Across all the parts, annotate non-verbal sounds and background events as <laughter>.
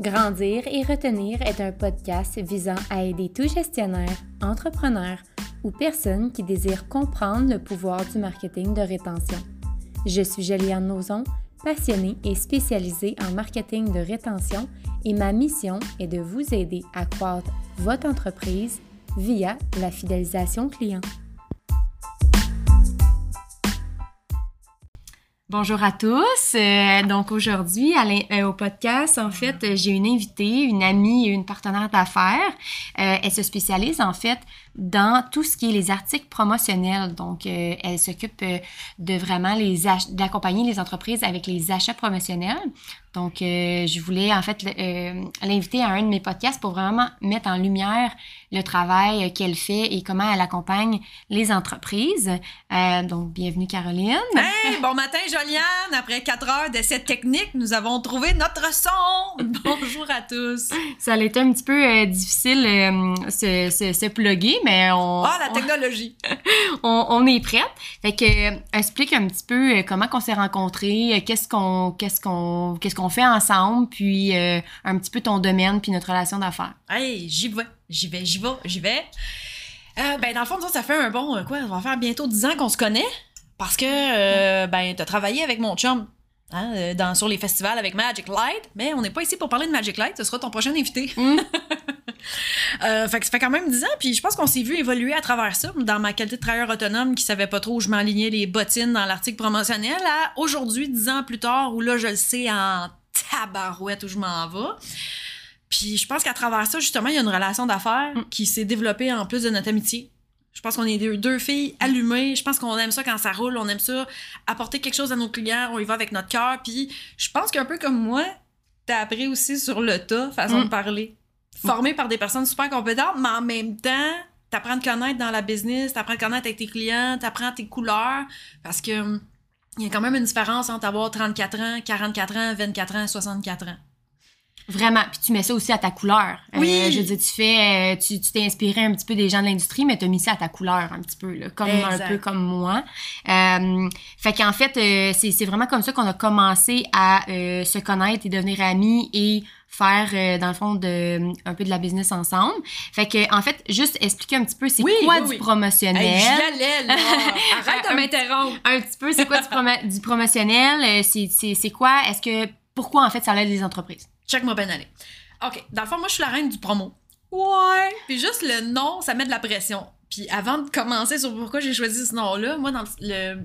Grandir et retenir est un podcast visant à aider tout gestionnaire, entrepreneur ou personne qui désire comprendre le pouvoir du marketing de rétention. Je suis Juliane Nozon, passionnée et spécialisée en marketing de rétention et ma mission est de vous aider à croître votre entreprise via la fidélisation client. Bonjour à tous. Euh, donc aujourd'hui, euh, au podcast, en fait, j'ai une invitée, une amie et une partenaire d'affaires. Euh, elle se spécialise en fait dans tout ce qui est les articles promotionnels. Donc, elle s'occupe de vraiment les d'accompagner les entreprises avec les achats promotionnels. Donc, je voulais en fait l'inviter à un de mes podcasts pour vraiment mettre en lumière le travail qu'elle fait et comment elle accompagne les entreprises. donc, bienvenue Caroline. Hey, bon matin Joliane. Après quatre heures d'essai technique, nous avons trouvé notre son. <laughs> Bonjour à tous. Ça a été un petit peu euh, difficile euh, se, se, se plugger, mais on... Ah, la technologie. <laughs> On, on, est prête. Fait que, euh, explique un petit peu comment qu'on s'est rencontrés, qu'est-ce qu'on qu'est-ce qu'on qu'est-ce qu'on fait ensemble, puis un petit peu ton domaine, puis notre relation d'affaires. Hey, j'y vais, j'y vais, j'y vais, j'y vais. ben, dans le fond, ça fait un bon, quoi, on va faire bientôt 10 ans qu'on se connaît. Parce que, euh, ben, t'as travaillé avec mon chum hein, euh, dans, sur les festivals avec Magic Light, mais on n'est pas ici pour parler de Magic Light, ce sera ton prochain invité. Mm. <laughs> euh, fait que ça fait quand même 10 ans, puis je pense qu'on s'est vu évoluer à travers ça, dans ma qualité de travailleur autonome qui savait pas trop où je m'alignais les bottines dans l'article promotionnel, à aujourd'hui, 10 ans plus tard, où là, je le sais en tabarouette où je m'en vais. Puis je pense qu'à travers ça, justement, il y a une relation d'affaires mm. qui s'est développée en plus de notre amitié. Je pense qu'on est deux, filles allumées. Je pense qu'on aime ça quand ça roule. On aime ça apporter quelque chose à nos clients. On y va avec notre cœur. Puis je pense qu'un peu comme moi, t'as appris aussi sur le tas, façon de mm. parler. Formé par des personnes super compétentes, mais en même temps, t'apprends à te connaître dans la business, t'apprends à te connaître avec tes clients, t'apprends tes couleurs. Parce que il y a quand même une différence entre avoir 34 ans, 44 ans, 24 ans, 64 ans. Vraiment. Puis tu mets ça aussi à ta couleur. Euh, oui. je veux dire, tu fais, euh, tu t'es inspiré un petit peu des gens de l'industrie, mais tu as mis ça à ta couleur un petit peu, là, comme un peu comme moi. Euh, fait qu'en fait, euh, c'est vraiment comme ça qu'on a commencé à se connaître et devenir amis et faire dans le fond de un peu de la business ensemble. Fait que en fait, juste expliquer un petit peu c'est quoi du promotionnel? Hey, là. <laughs> Arrête de m'interrompre. Un petit peu c'est quoi du, du promotionnel, c'est c'est quoi? Est-ce que pourquoi en fait ça aide les entreprises? Check-moi bien aller. OK. Dans le fond, moi, je suis la reine du promo. Ouais. Puis juste le nom, ça met de la pression. Puis avant de commencer sur pourquoi j'ai choisi ce nom-là, moi, dans le,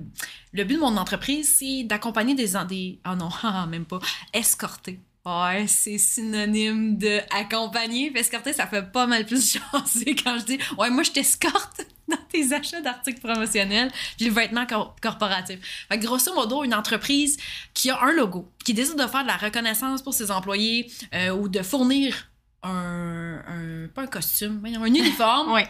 le but de mon entreprise, c'est d'accompagner des, des. Oh non, <laughs> même pas. Escorter. Ouais, c'est synonyme de accompagner. Escorter, ça fait pas mal plus <laughs> chancer quand je dis Ouais, moi, je t'escorte dans tes achats d'articles promotionnels, puis le vêtement corporatif. Fait que grosso modo, une entreprise qui a un logo, qui décide de faire de la reconnaissance pour ses employés euh, ou de fournir un, un, pas un costume, un uniforme, <laughs> ouais.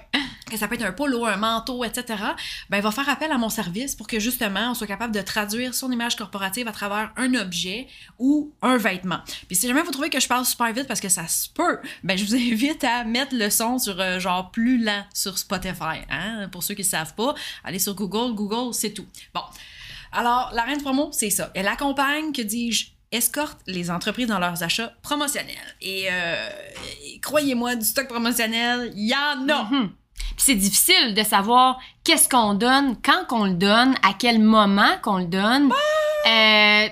que ça peut être un polo, un manteau, etc., ben, il va faire appel à mon service pour que justement on soit capable de traduire son image corporative à travers un objet ou un vêtement. Puis si jamais vous trouvez que je parle super vite parce que ça se peut, ben je vous <laughs> invite à mettre le son sur euh, genre plus lent sur Spotify. Hein? Pour ceux qui ne savent pas, allez sur Google, Google, c'est tout. Bon. Alors, la reine promo, c'est ça. Elle accompagne, que dis-je, escorte les entreprises dans leurs achats promotionnels. Et, euh, croyez-moi, du stock promotionnel, il y en a. Mhm. Puis c'est difficile de savoir qu'est-ce qu'on donne, quand qu'on le donne, à quel moment qu'on le donne. Euh,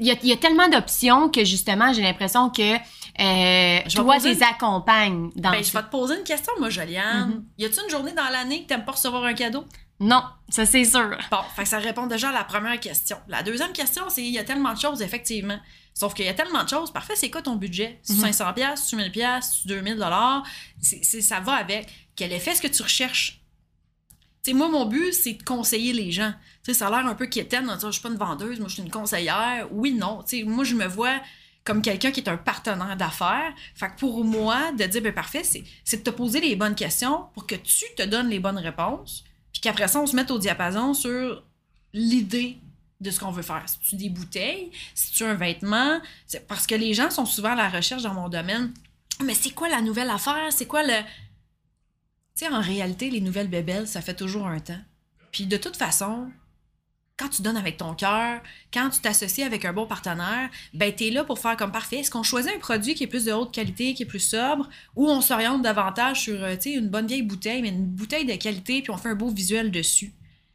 il y, a, tellement d'options que justement, j'ai l'impression que euh, toi, tu les accompagnes dans ben, Je vais te poser une question, moi, Joliane. Mhm. Y a-t-il une journée dans l'année que t'aimes pas recevoir un cadeau? Non, ça c'est sûr. Bon, fait ça répond déjà à la première question. La deuxième question, c'est il y a tellement de choses, effectivement. Sauf qu'il y a tellement de choses. Parfait, c'est quoi ton budget? 500 pièces, 1000 pièces, 2000 dollars, ça va avec. Quel effet est-ce que tu recherches? sais, moi, mon but, c'est de conseiller les gens. sais, ça a l'air un peu quétaine, je suis pas une vendeuse, moi, je suis une conseillère. Oui, non. sais, moi, je me vois comme quelqu'un qui est un partenaire d'affaires. Fait que pour moi, de dire, ben parfait, c'est de te poser les bonnes questions pour que tu te donnes les bonnes réponses puis qu'après ça, on se mette au diapason sur l'idée de ce qu'on veut faire. Si tu des bouteilles, si tu un vêtement, parce que les gens sont souvent à la recherche dans mon domaine. Mais c'est quoi la nouvelle affaire? C'est quoi le. Tu sais, en réalité, les nouvelles bébelles, ça fait toujours un temps. Puis de toute façon, quand tu donnes avec ton cœur, quand tu t'associes avec un bon partenaire, ben tu es là pour faire comme parfait. Est-ce qu'on choisit un produit qui est plus de haute qualité, qui est plus sobre, ou on s'oriente davantage sur euh, une bonne vieille bouteille, mais une bouteille de qualité, puis on fait un beau visuel dessus?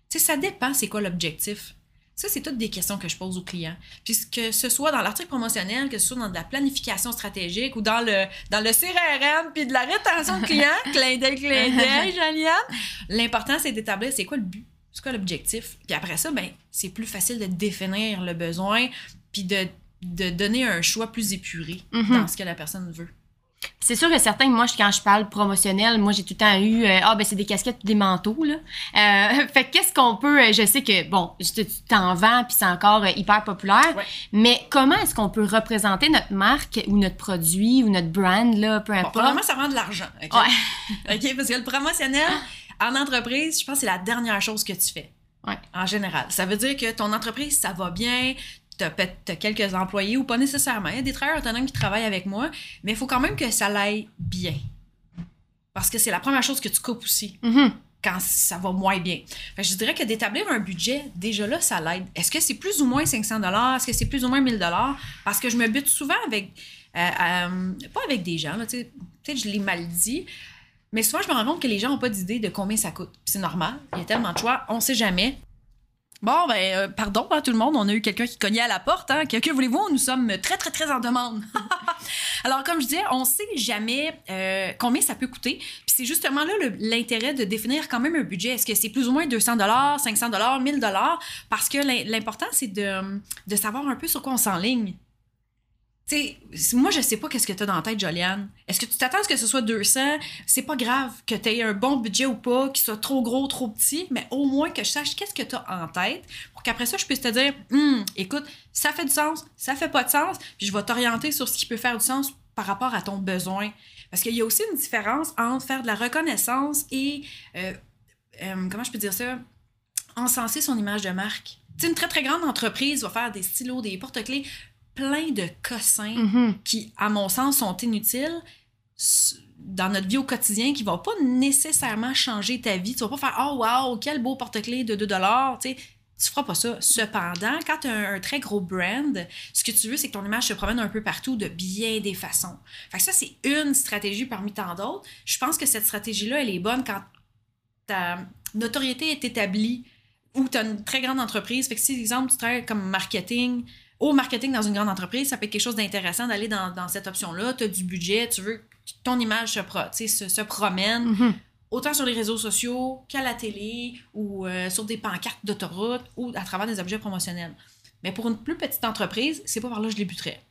Sais, ça dépend c'est quoi l'objectif. Ça, c'est toutes des questions que je pose aux clients. Puis que ce soit dans l'article promotionnel, que ce soit dans de la planification stratégique ou dans le, dans le CRM, puis de la rétention de clients, <laughs> clin d'œil, clin d'œil, l'important, c'est d'établir c'est quoi le but, c'est quoi l'objectif? Puis après ça, ben, c'est plus facile de définir le besoin, puis de, de donner un choix plus épuré Mhm. dans ce que la personne veut. C'est sûr que certains, moi, je- quand je parle promotionnel, moi, j'ai tout le temps eu, euh, ah, ben, c'est des casquettes des manteaux, là. Euh, <laughs> fait que qu'est-ce qu'on peut, euh, je sais que, bon, tu t'en vends puis c'est encore hyper populaire, Ouais. mais comment est-ce qu'on peut représenter notre marque ou notre produit ou notre brand, là, peu Bon, importe? premièrement, ça prend de l'argent. OK? Ouais. <laughs> OK? Parce que le promotionnel, en entreprise, je pense que c'est la dernière chose que tu fais. Ouais. En général. Ça veut dire que ton entreprise, ça va bien, peut- t'as quelques employés ou pas nécessairement. Il y a des travailleurs autonomes qui travaillent avec moi, mais il faut quand même que ça l'aille bien. Parce que c'est la première chose que tu coupes aussi Mhm. quand ça va moins bien. Fait que je dirais que d'établir un budget, déjà là, ça l'aide. Est-ce que c'est plus ou moins 500 Est-ce que c'est plus ou moins 1000 Parce que je me bute souvent avec... euh, euh, pas avec des gens, là, tu sais, peut-être je l'ai mal dit, mais souvent, je me rends compte que les gens n'ont pas d'idée de combien ça coûte. C'est normal, il y a tellement de choix, on sait jamais. Bon, ben, euh, pardon, hein, tout le monde, on a eu quelqu'un qui cognait à la porte. Hein. Que, voulez-vous? Nous sommes très, très, très en demande. <laughs> Alors, comme je disais, on sait jamais euh, combien ça peut coûter. Puis c'est justement là l'intérêt de définir quand même un budget. Est-ce que c'est plus ou moins 200 500 1000 Parce que l'im- l'important, c'est de savoir un peu sur quoi on s'enligne. Sais, moi, je sais pas qu'est-ce que tu as dans tête, Joliane. Est-ce que tu t'attends à ce que ce soit 200? C'est pas grave que tu aies un bon budget ou pas, qu'il soit trop gros, trop petit, mais au moins que je sache qu'est-ce que tu as en tête pour qu'après ça, je puisse te dire, Hum, écoute, ça fait du sens, ça fait pas de sens, puis je vais t'orienter sur ce qui peut faire du sens par rapport à ton besoin. Parce qu'il y a aussi une différence entre faire de la reconnaissance et, euh, euh, comment je peux dire ça, encenser son image de marque. Tu sais, une très, très grande entreprise va faire des stylos, des porte-clés, plein de cossins Mhm. qui, à mon sens, sont inutiles dans notre vie au quotidien, qui ne vont pas nécessairement changer ta vie. Tu vas pas faire Oh, wow, quel beau porte-clés de 2 Tu sais, tu feras pas ça. Cependant, quand tu as un, un très gros brand, ce que tu veux, c'est que ton image se promène un peu partout de bien des façons. Fait que ça, c'est une stratégie parmi tant d'autres. Je pense que cette stratégie-là, elle est bonne quand ta notoriété est établie ou tu as une très grande entreprise. Fait que si, exemple, tu travailles comme marketing, au marketing dans une grande entreprise, ça peut être quelque chose d'intéressant d'aller dans, dans cette option-là. Tu as du budget, tu veux que ton image se, pro- tu sais, se, se promène, Mhm. autant sur les réseaux sociaux qu'à la télé ou euh, sur des pancartes d'autoroute ou à travers des objets promotionnels. Mais pour une plus petite entreprise, c'est pas par là que je débuterais.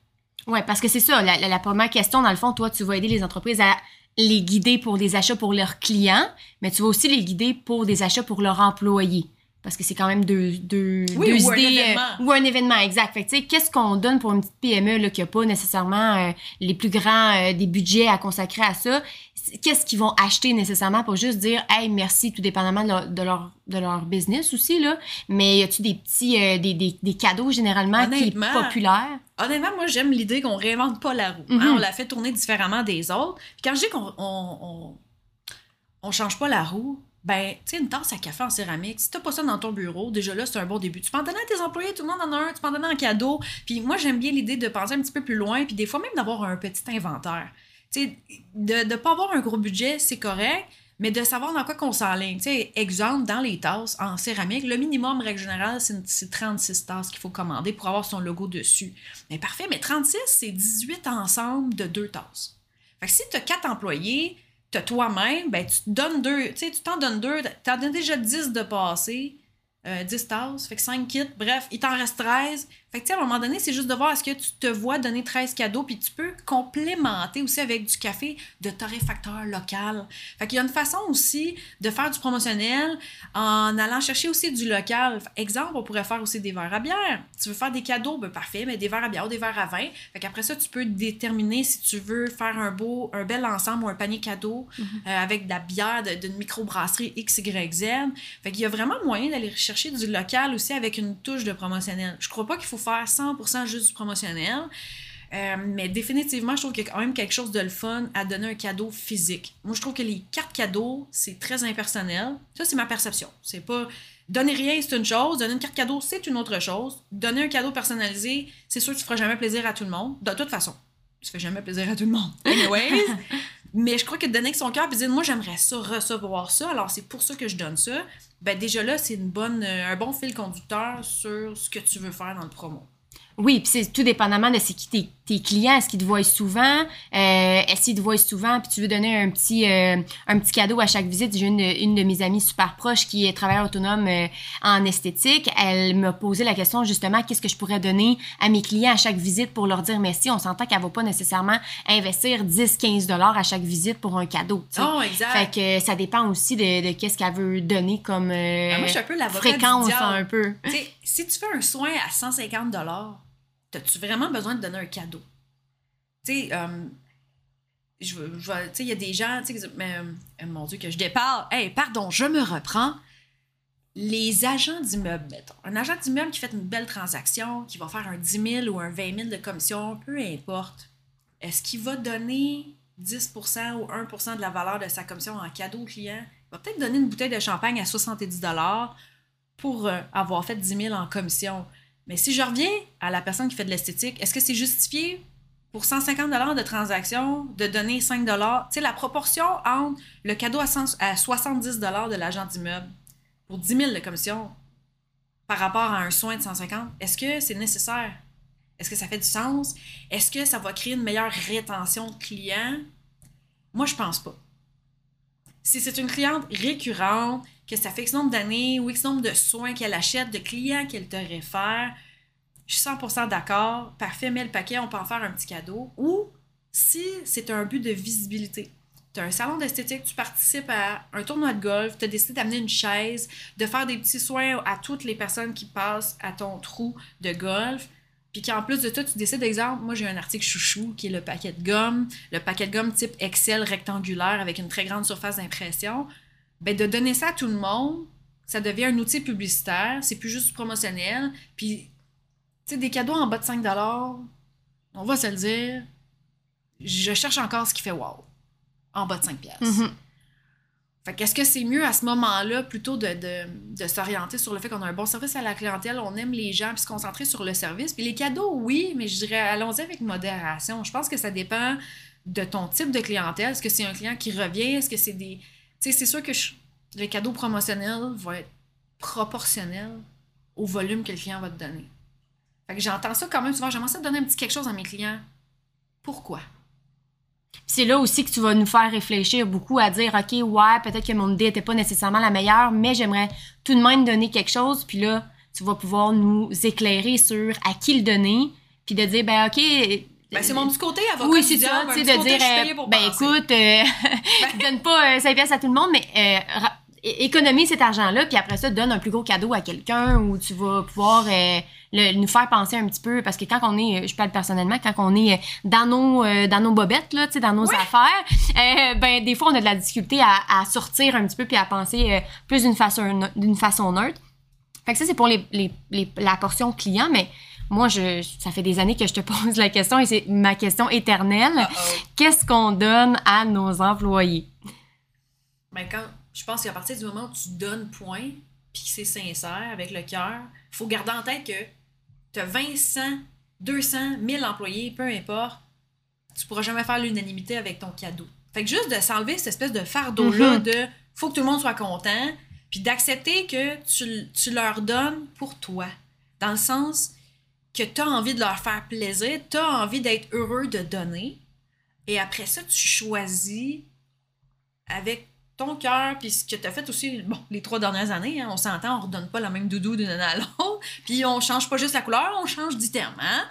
Ouais, parce que c'est ça, la, la- la première question, dans le fond, toi, tu vas aider les entreprises à les guider pour des achats pour leurs clients, mais tu vas aussi les guider pour des achats pour leurs employés. Parce que c'est quand même deux, deux, Oui, deux ou un idées. euh, événement. ou un événement, exact. Fait que, tu sais, qu'est-ce qu'on donne pour une petite PME là, qui n'a pas nécessairement euh, les plus grands euh, des budgets à consacrer à ça? Qu'est-ce qu'ils vont acheter nécessairement pour juste dire, hey, merci, tout dépendamment de leur, de leur, de leur business aussi, là. Mais y a-tu des petits, euh, des, des, des cadeaux généralement qui est Honnêtement, populaire? Honnêtement, moi, j'aime l'idée qu'on réinvente pas la roue. Mhm. hein. on la fait tourner différemment des autres. Puis quand je dis qu'on on, on, on change pas la roue, ben, tu sais, une tasse à café en céramique, si t'as pas ça dans ton bureau, déjà là, c'est un bon début. Tu peux en donner à tes employés, tout le monde en a un, tu peux en donner en cadeau. Puis moi, j'aime bien l'idée de penser un petit peu plus loin, puis des fois même d'avoir un petit inventaire. Tu sais, de ne pas avoir un gros budget, c'est correct, mais de savoir dans quoi qu'on s'enligne. Tu sais, exemple, dans les tasses en céramique, le minimum, règle générale, c'est c'est 36 tasses qu'il faut commander pour avoir son logo dessus. Mais parfait, mais 36, c'est 18 ensemble de deux tasses. Fait que si tu as quatre employés, as toi-même, ben tu te donnes deux, tu sais, tu t'en donnes deux, tu en donnes déjà 10 de passé, euh, 10 tasses, fait que 5 kits, bref, il t'en reste 13. Fait que à un moment donné, c'est juste de voir est-ce que tu te vois donner 13 cadeaux, puis tu peux complémenter aussi avec du café de torréfacteur local. Fait qu'il y a une façon aussi de faire du promotionnel en allant chercher aussi du local. Exemple, on pourrait faire aussi des verres à bière. Tu veux faire des cadeaux, ben parfait, mais des verres à bière ou des verres à vin. Fait qu'après ça, tu peux déterminer si tu veux faire un beau, un bel ensemble ou un panier cadeau euh, avec de la bière d'une microbrasserie X, Y, Z. Fait qu'il y a vraiment moyen d'aller chercher du local aussi avec une touche de promotionnel. Je crois pas qu'il faut faire 100% juste du promotionnel. Euh, mais définitivement, je trouve qu'il y a quand même quelque chose de le fun à donner un cadeau physique. Moi, je trouve que les cartes cadeaux, c'est très impersonnel. Ça, c'est ma perception. C'est pas. Donner rien, c'est une chose. Donner une carte cadeau, c'est une autre chose. Donner un cadeau personnalisé, c'est sûr que tu feras jamais plaisir à tout le monde. De toute façon, tu fais jamais plaisir à tout le monde. <laughs> Anyways. Mais je crois que donner avec son cœur puis dire, moi, j'aimerais ça, recevoir ça, alors c'est pour ça que je donne ça. Ben, déjà là, c'est une bonne, euh, un bon fil conducteur sur ce que tu veux faire dans le promo. Oui, puis c'est tout dépendamment de c'est qui tes, tes clients. Est-ce qu'ils te voient souvent? Euh, est-ce qu'ils te voient souvent? Puis tu veux donner un petit, euh, un petit cadeau à chaque visite. J'ai une, une de mes amies super proches qui est travailleur autonome euh, en esthétique. Elle m'a posé la question justement, qu'est-ce que je pourrais donner à mes clients à chaque visite pour leur dire merci? On s'entend qu'elle va pas nécessairement investir 10-15 dollars à chaque visite pour un cadeau. Oh, exact. Fait que ça dépend aussi de, de qu'est-ce qu'elle veut donner comme euh, Ah, moi, je suis un peu du fréquence un si tu fais un soin à 150 as-tu vraiment besoin de donner un cadeau? Tu sais, euh, je, je il y a des gens, tu sais, mais, euh, mon Dieu, que je déparle. Hey, pardon, je me reprends. Les agents d'immeubles, mettons. Un agent d'immeuble qui fait une belle transaction, qui va faire un 10 000 ou un 20 000 de commission, peu importe. Est-ce qu'il va donner 10% ou 1% de la valeur de sa commission en cadeau au client? Il va peut-être donner une bouteille de champagne à 70 pour euh, avoir fait 10 000 en commission. Mais si je reviens à la personne qui fait de l'esthétique, est-ce que c'est justifié pour 150 de transaction de donner 5 Tu sais, la proportion entre le cadeau à, 100 à 70 de l'agent d'immeuble pour 10 000 de commission par rapport à un soin de 150, est-ce que c'est nécessaire? Est-ce que ça fait du sens? Est-ce que ça va créer une meilleure rétention de clients? Moi, je pense pas. Si c'est une cliente récurrente, que ça fait X nombre d'années ou X nombre de soins qu'elle achète, de clients qu'elle te réfère, je suis 100% d'accord. Parfait, mets le paquet, on peut en faire un petit cadeau. Ou si c'est un but de visibilité. Tu as un salon d'esthétique, tu participes à un tournoi de golf, tu as décidé d'amener une chaise, de faire des petits soins à toutes les personnes qui passent à ton trou de golf. Puis qu'en plus de ça, tu décides, exemple, moi j'ai un article chouchou qui est le paquet de gomme, le paquet de gomme type Excel rectangulaire avec une très grande surface d'impression. Ben, de donner ça à tout le monde, ça devient un outil publicitaire, c'est plus juste promotionnel. Puis, tu sais, des cadeaux en bas de 5 on va se le dire, je cherche encore ce qui fait wow. En bas de 5 piastres. Mhm. Fait qu'est-ce que c'est mieux à ce moment-là plutôt de, de, de s'orienter sur le fait qu'on a un bon service à la clientèle, on aime les gens, puis se concentrer sur le service? Puis les cadeaux, oui, mais je dirais allons-y avec modération. Je pense que ça dépend de ton type de clientèle. Est-ce que c'est un client qui revient? Est-ce que c'est des. C'est sûr que le cadeau promotionnel va être proportionnel au volume que le client va te donner. Fait que j'entends ça quand même souvent. J'aimerais ça donner un petit quelque chose à mes clients. Pourquoi? c'est là aussi que tu vas nous faire réfléchir beaucoup à dire, OK, ouais, peut-être que mon idée n'était pas nécessairement la meilleure, mais j'aimerais tout de même donner quelque chose. Puis là, tu vas pouvoir nous éclairer sur à qui le donner. Puis de dire, ben, OK. Ben, c'est mon petit côté avocat Oui, c'est ça, tu sais, de dire, euh, ben penser. écoute, euh, <laughs> donne pas euh, 5 pièces à tout le monde, mais euh, économise cet argent-là, puis après ça, donne un plus gros cadeau à quelqu'un où tu vas pouvoir euh, le- nous faire penser un petit peu, parce que quand on est, euh, je parle personnellement, quand on est euh, dans nos, euh, dans nos bobettes, là, tu sais, dans nos Ouais. affaires, euh, ben des fois, on a de la difficulté à, à sortir un petit peu puis à penser euh, plus d'une façon, d'une façon neutre. Fait que ça, c'est pour les, les- les- la portion client, mais moi, je, ça fait des années que je te <laughs> pose la question et c'est ma question éternelle. Uh-oh. Qu'est-ce qu'on donne à nos employés? Ben, quand, je pense qu'à partir du moment où tu donnes point, puis que c'est sincère, avec le cœur, il faut garder en tête que tu as 20, 100, 200, 1000 employés, peu importe, tu pourras jamais faire l'unanimité avec ton cadeau. Fait que juste de s'enlever cette espèce de fardeau-là Mhm. de faut que tout le monde soit content, puis d'accepter que tu, tu leur donnes pour toi. Dans le sens que tu as envie de leur faire plaisir, tu as envie d'être heureux de donner, et après ça, tu choisis avec ton cœur, puis ce que tu as fait aussi, bon, les trois dernières années, hein, on s'entend, on redonne pas la même doudou d'une année à l'autre, <laughs> puis on change pas juste la couleur, on change d'item, hein?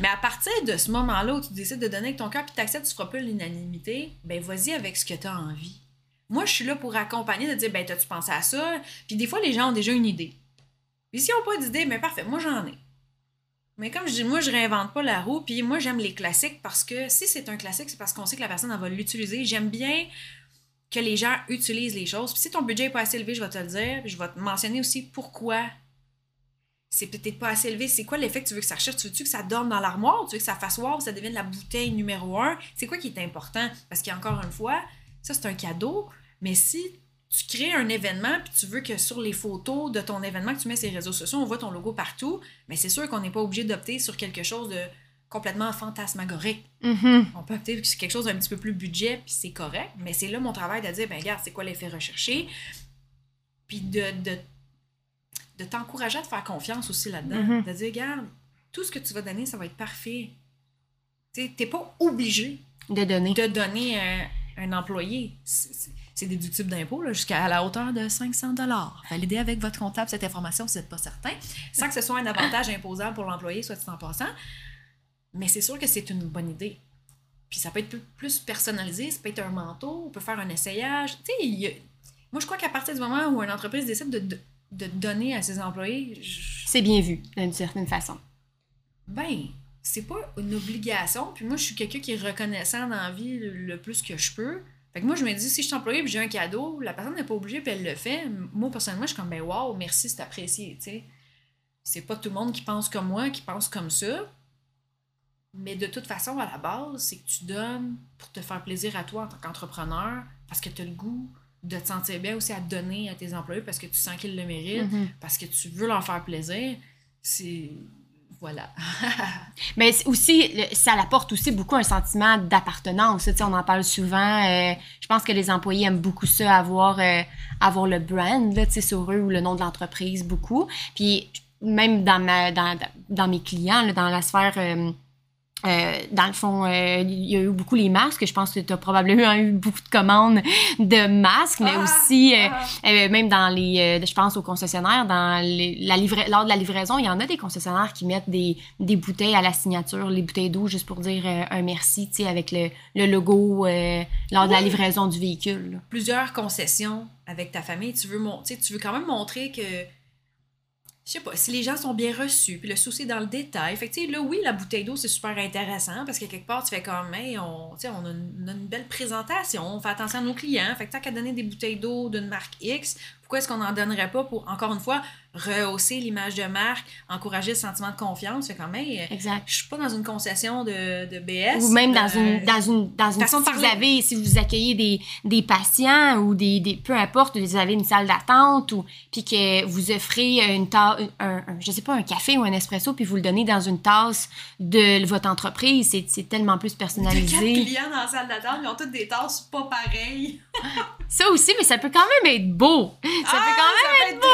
Mais à partir de ce moment-là où tu décides de donner avec ton cœur, puis tu acceptes, tu feras pas l'unanimité, ben vas-y avec ce que tu as envie. Moi, je suis là pour accompagner, de dire, ben, t'as-tu pensé à ça? Puis des fois, les gens ont déjà une idée. Puis s'ils n'ont pas d'idée, ben parfait, moi j'en ai. Mais comme je dis, moi, je réinvente pas la roue, puis moi, j'aime les classiques parce que si c'est un classique, c'est parce qu'on sait que la personne, va l'utiliser. J'aime bien que les gens utilisent les choses. Puis si ton budget n'est pas assez élevé, je vais te le dire, puis je vais te mentionner aussi pourquoi c'est peut-être pas assez élevé. C'est quoi l'effet que tu veux que ça recherche? Tu veux-tu que ça dorme dans l'armoire? Tu veux que ça fasse que ça devienne la bouteille numéro un? C'est quoi qui est important? Parce qu'encore une fois, ça, c'est un cadeau, mais si tu crées un événement, puis tu veux que sur les photos de ton événement que tu mets sur les réseaux sociaux, on voit ton logo partout, mais c'est sûr qu'on n'est pas obligé d'opter sur quelque chose de complètement fantasmagorique. Mhm. On peut opter sur quelque chose d'un petit peu plus budget, puis c'est correct, mais c'est là mon travail de dire, ben regarde, c'est quoi l'effet recherché, puis de, de, de t'encourager à te faire confiance aussi là-dedans. Mhm. De dire, regarde, tout ce que tu vas donner, ça va être parfait. Tu sais, t'es pas obligé De donner. de donner un, un employé. C'est déductible d'impôt jusqu'à la hauteur de 500 Validez avec votre comptable cette information si vous n'êtes pas certain, sans que ce soit un avantage imposable pour l'employé, soit dit en passant. Mais c'est sûr que c'est une bonne idée. Puis ça peut être plus- personnalisé, ça peut être un manteau, on peut faire un essayage. Tu sais, a- moi je crois qu'à partir du moment où une entreprise décide de, de, de donner à ses employés, je- C'est bien vu, d'une certaine façon. ben, c'est pas une obligation. Puis moi, je suis quelqu'un qui est reconnaissant dans la vie le, le plus que je peux. Fait que moi, je me dis, si je suis employée et j'ai un cadeau, la personne n'est pas obligée puis elle le fait. Moi, personnellement, je suis comme, ben, wow, merci, c'est apprécié, tu sais. C'est pas tout le monde qui pense comme moi, qui pense comme ça. Mais de toute façon, à la base, c'est que tu donnes pour te faire plaisir à toi en tant qu'entrepreneur, parce que tu as le goût de te sentir bien aussi à donner à tes employés parce que tu sens qu'ils le méritent, Mhm. parce que tu veux leur faire plaisir. C'est. Voilà. <laughs> Mais aussi, ça apporte aussi beaucoup un sentiment d'appartenance. On en parle souvent. euh, je pense que les employés aiment beaucoup ça, avoir, euh, avoir le brand là, sur eux ou le nom de l'entreprise, beaucoup. Puis même dans, ma, dans, dans mes clients, dans la sphère... euh, euh, dans le fond, euh, il y a eu beaucoup les masques. Je pense que tu as probablement eu beaucoup de commandes de masques, mais Ah! aussi, euh, Ah! euh, même dans les, euh, je pense aux concessionnaires, dans les, la livra- lors de la livraison, il y en a des concessionnaires qui mettent des, des bouteilles à la signature, les bouteilles d'eau, juste pour dire euh, un merci, tu sais, avec le, le logo euh, lors de la livraison du véhicule. là. plusieurs concessions avec ta famille, tu veux, mon- tu veux quand même montrer que, je sais pas, si les gens sont bien reçus, puis le souci dans le détail. Fait que, là, oui, la bouteille d'eau, c'est super intéressant parce que quelque part, tu fais comme, hey, on, on, a une, on a une belle présentation, on fait attention à nos clients. Fait que, tant qu'à donner des bouteilles d'eau d'une marque X, pourquoi est-ce qu'on n'en donnerait pas pour, encore une fois, rehausser l'image de marque, encourager le sentiment de confiance? Fait comme, hey, Exact. je suis pas dans une concession de, de BS. Ou même dans euh, une dans une dans une façon de si vous avez si vous accueillez des, des patients ou des, des peu importe vous avez une salle d'attente ou puis que vous offrez une tasse un, un- je sais pas un café ou un espresso puis vous le donnez dans une tasse de votre entreprise c'est tellement plus personnalisé clients dans la salle d'attente, ils ont toutes des tasses pas pareilles. <laughs> ça aussi mais ça peut quand même être beau ça peut quand même être beau.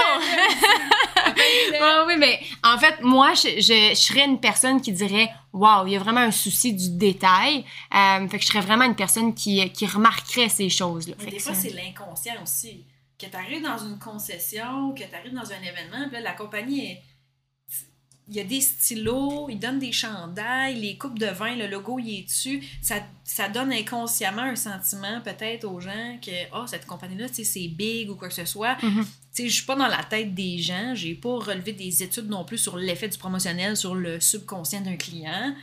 Oui, mais en fait, moi, je, je, je serais une personne qui dirait Waouh, il y a vraiment un souci du détail. Euh, fait que je serais vraiment une personne qui, qui remarquerait ces choses-là. Mais Fait des fois, ça- c'est l'inconscient aussi. Que tu arrives dans une concession, que tu arrives dans un événement, puis là, la compagnie, est- il y a des stylos, ils donnent des chandails, les coupes de vin, le logo, il est dessus. Ça, ça donne inconsciemment un sentiment peut-être aux gens que oh, cette compagnie-là, c'est big ou quoi que ce soit. Tu sais, je suis pas dans la tête des gens, j'ai pas relevé des études non plus sur l'effet du promotionnel sur le subconscient d'un client.